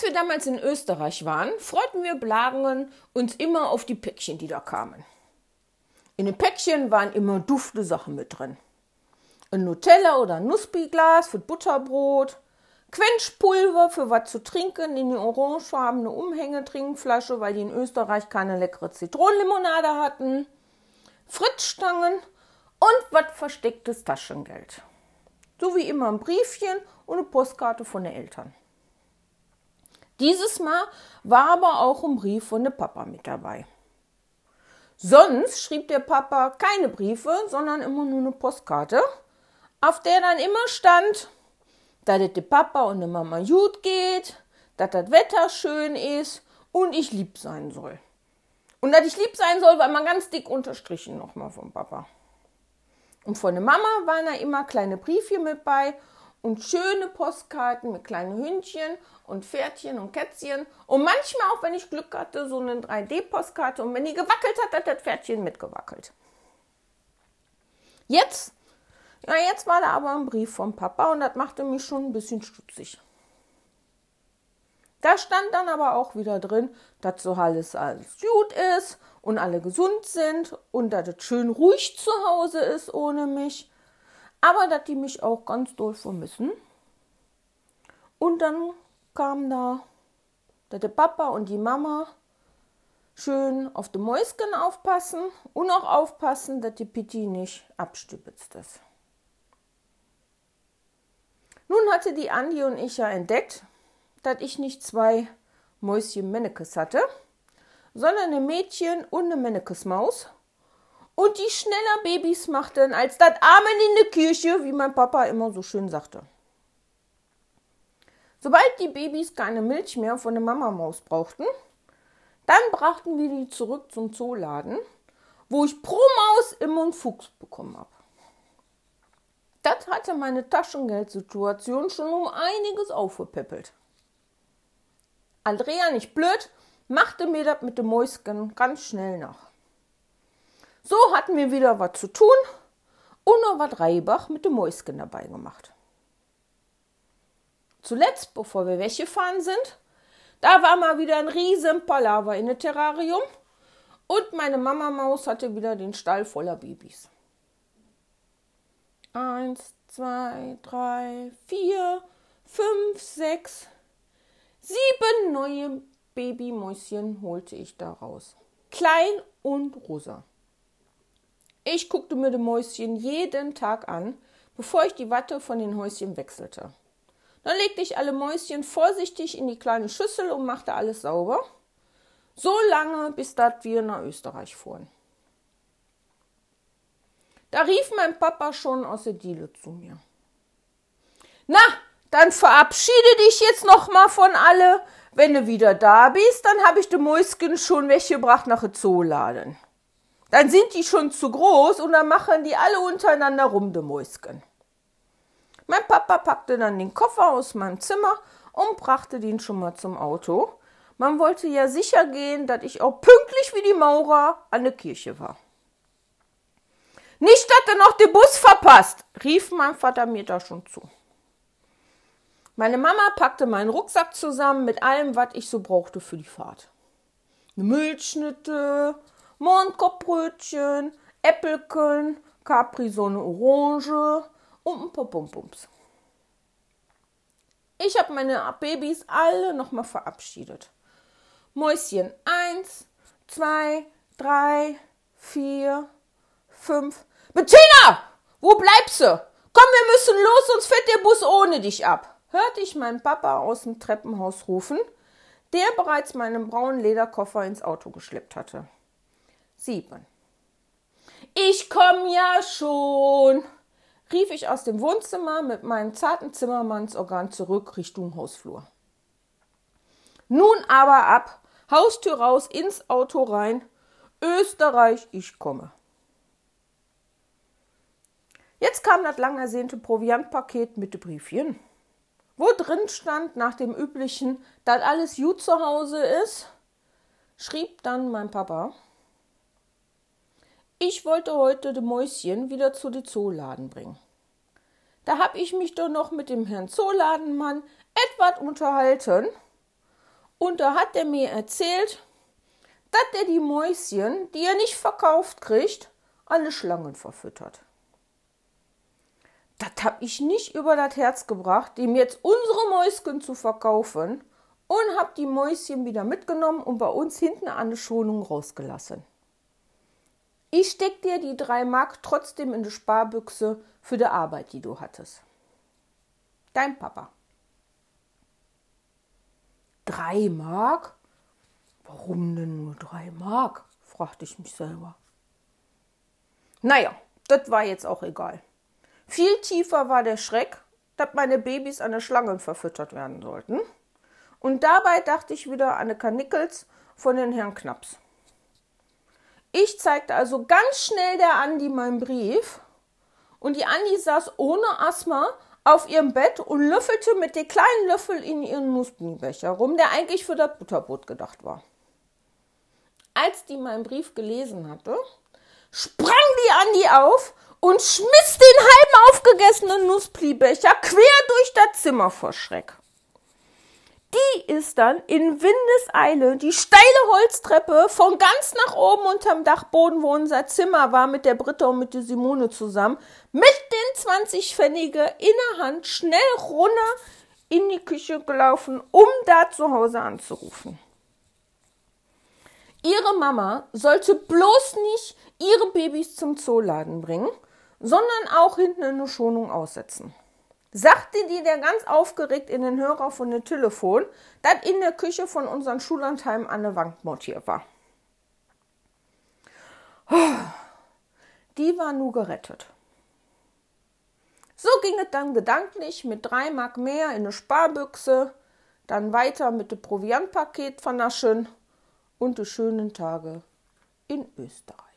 Als wir damals in Österreich waren, freuten wir Blagen uns immer auf die Päckchen, die da kamen. In den Päckchen waren immer dufte Sachen mit drin. Ein Nutella oder ein Nussbiglas für Butterbrot, Quenchpulver für was zu trinken in die orangefarbene Umhängetrinkflasche, weil die in Österreich keine leckere Zitronenlimonade hatten, Fritzstangen und was verstecktes Taschengeld. So wie immer ein Briefchen und eine Postkarte von den Eltern. Dieses Mal war aber auch ein Brief von der Papa mit dabei. Sonst schrieb der Papa keine Briefe, sondern immer nur eine Postkarte, auf der dann immer stand, dass es dem Papa und der Mama gut geht, dass das Wetter schön ist und ich lieb sein soll. Und dass ich lieb sein soll, war mal ganz dick unterstrichen nochmal vom Papa. Und von der Mama waren da immer kleine Briefchen mit bei und schöne Postkarten mit kleinen Hündchen und Pferdchen und Kätzchen. Und manchmal auch, wenn ich Glück hatte, so eine 3D-Postkarte. Und wenn die gewackelt hat, hat das Pferdchen mitgewackelt. Jetzt, ja, jetzt war da aber ein Brief vom Papa und das machte mich schon ein bisschen stutzig. Da stand dann aber auch wieder drin, dass so alles, alles gut ist und alle gesund sind und dass es schön ruhig zu Hause ist ohne mich aber dass die mich auch ganz doll vermissen. Und dann kam da, dass der Papa und die Mama schön auf die Mäuschen aufpassen und auch aufpassen, dass die Pitti nicht abstübitzt ist. Nun hatte die Andi und ich ja entdeckt, dass ich nicht zwei Mäuschen Mennekes hatte, sondern ein Mädchen und eine Mennekesmaus und die schneller Babys machten als das Amen in der Kirche, wie mein Papa immer so schön sagte. Sobald die Babys keine Milch mehr von der Mamamaus brauchten, dann brachten wir die zurück zum Zooladen, wo ich pro Maus immer einen Fuchs bekommen habe. Das hatte meine Taschengeldsituation schon um einiges aufgepäppelt. Andrea, nicht blöd, machte mir das mit dem Mäuschen ganz schnell nach. So hatten wir wieder was zu tun und noch was Reibach mit dem Mäuschen dabei gemacht. Zuletzt, bevor wir weggefahren sind, da war mal wieder ein riesen Palaver in der Terrarium und meine Mama Maus hatte wieder den Stall voller Babys. Eins, zwei, drei, vier, fünf, sechs, sieben neue Babymäuschen holte ich da raus. Klein und rosa. Ich guckte mir die Mäuschen jeden Tag an, bevor ich die Watte von den Häuschen wechselte. Dann legte ich alle Mäuschen vorsichtig in die kleine Schüssel und machte alles sauber. So lange, bis dat wir nach Österreich fuhren. Da rief mein Papa schon aus der Diele zu mir. Na, dann verabschiede dich jetzt noch mal von alle. Wenn du wieder da bist, dann habe ich die Mäuschen schon weggebracht nach Zooladen. Dann sind die schon zu groß und dann machen die alle untereinander rum, die Mäuschen. Mein Papa packte dann den Koffer aus meinem Zimmer und brachte den schon mal zum Auto. Man wollte ja sicher gehen, dass ich auch pünktlich wie die Maurer an der Kirche war. Nicht, dass du noch den Bus verpasst, rief mein Vater mir da schon zu. Meine Mama packte meinen Rucksack zusammen mit allem, was ich so brauchte für die Fahrt. Eine Milchschnitte, Mondkopfbrötchen, Äppelchen, Capri-Sonne Orange und ein paar Pumpums. Ich habe meine Babys alle nochmal verabschiedet. Mäuschen 1, 2, 3, 4, 5. Bettina! Wo bleibst du? Komm, wir müssen los, sonst fährt der Bus ohne dich ab. Hörte ich meinen Papa aus dem Treppenhaus rufen, der bereits meinen braunen Lederkoffer ins Auto geschleppt hatte. 7. Ich komm ja schon, rief ich aus dem Wohnzimmer mit meinem zarten Zimmermannsorgan zurück Richtung Hausflur. Nun aber ab, Haustür raus, ins Auto rein. Österreich, ich komme. Jetzt kam das lang ersehnte Proviantpaket mit dem Briefchen, wo drin stand, nach dem üblichen, dass alles gut zu Hause ist, schrieb dann mein Papa. Ich wollte heute de Mäuschen wieder zu de Zooladen bringen. Da hab ich mich doch noch mit dem Herrn Zooladenmann etwas unterhalten Und da hat er mir erzählt, dass er die Mäuschen, die er nicht verkauft kriegt, alle Schlangen verfüttert. Das hab ich nicht über das Herz gebracht, ihm jetzt unsere Mäuschen zu verkaufen und hab die Mäuschen wieder mitgenommen und bei uns hinten an der Schonung rausgelassen. Ich steck dir die drei Mark trotzdem in die Sparbüchse für die Arbeit, die du hattest. Dein Papa. Drei Mark? Warum denn nur drei Mark? fragte ich mich selber. Naja, das war jetzt auch egal. Viel tiefer war der Schreck, dass meine Babys an der Schlangen verfüttert werden sollten. Und dabei dachte ich wieder an eine Kanickels von den Herrn Knaps. Ich zeigte also ganz schnell der Andi meinen Brief und die Andi saß ohne Asthma auf ihrem Bett und löffelte mit dem kleinen Löffel in ihren Nussblumenbecher rum, der eigentlich für das Butterbrot gedacht war. Als die meinen Brief gelesen hatte, sprang die Andi auf und schmiss den halben aufgegessenen Nussplibecher quer durch das Zimmer vor Schreck. Die ist dann in Windeseile die steile Holztreppe von ganz nach oben unterm Dachboden, wo unser Zimmer war, mit der Britta und mit der Simone zusammen, mit den 20 Pfennige in der Hand schnell runter in die Küche gelaufen, um da zu Hause anzurufen. Ihre Mama sollte bloß nicht ihre Babys zum Zooladen bringen, sondern auch hinten in der Schonung aussetzen. Sagte die der ganz aufgeregt in den Hörer von dem Telefon, das in der Küche von unserem Schullandheim an der Wand montiert war. Die war nur gerettet. So ging es dann gedanklich mit drei Mark mehr in eine Sparbüchse, dann weiter mit dem Proviantpaket vernaschen und die schönen Tage in Österreich.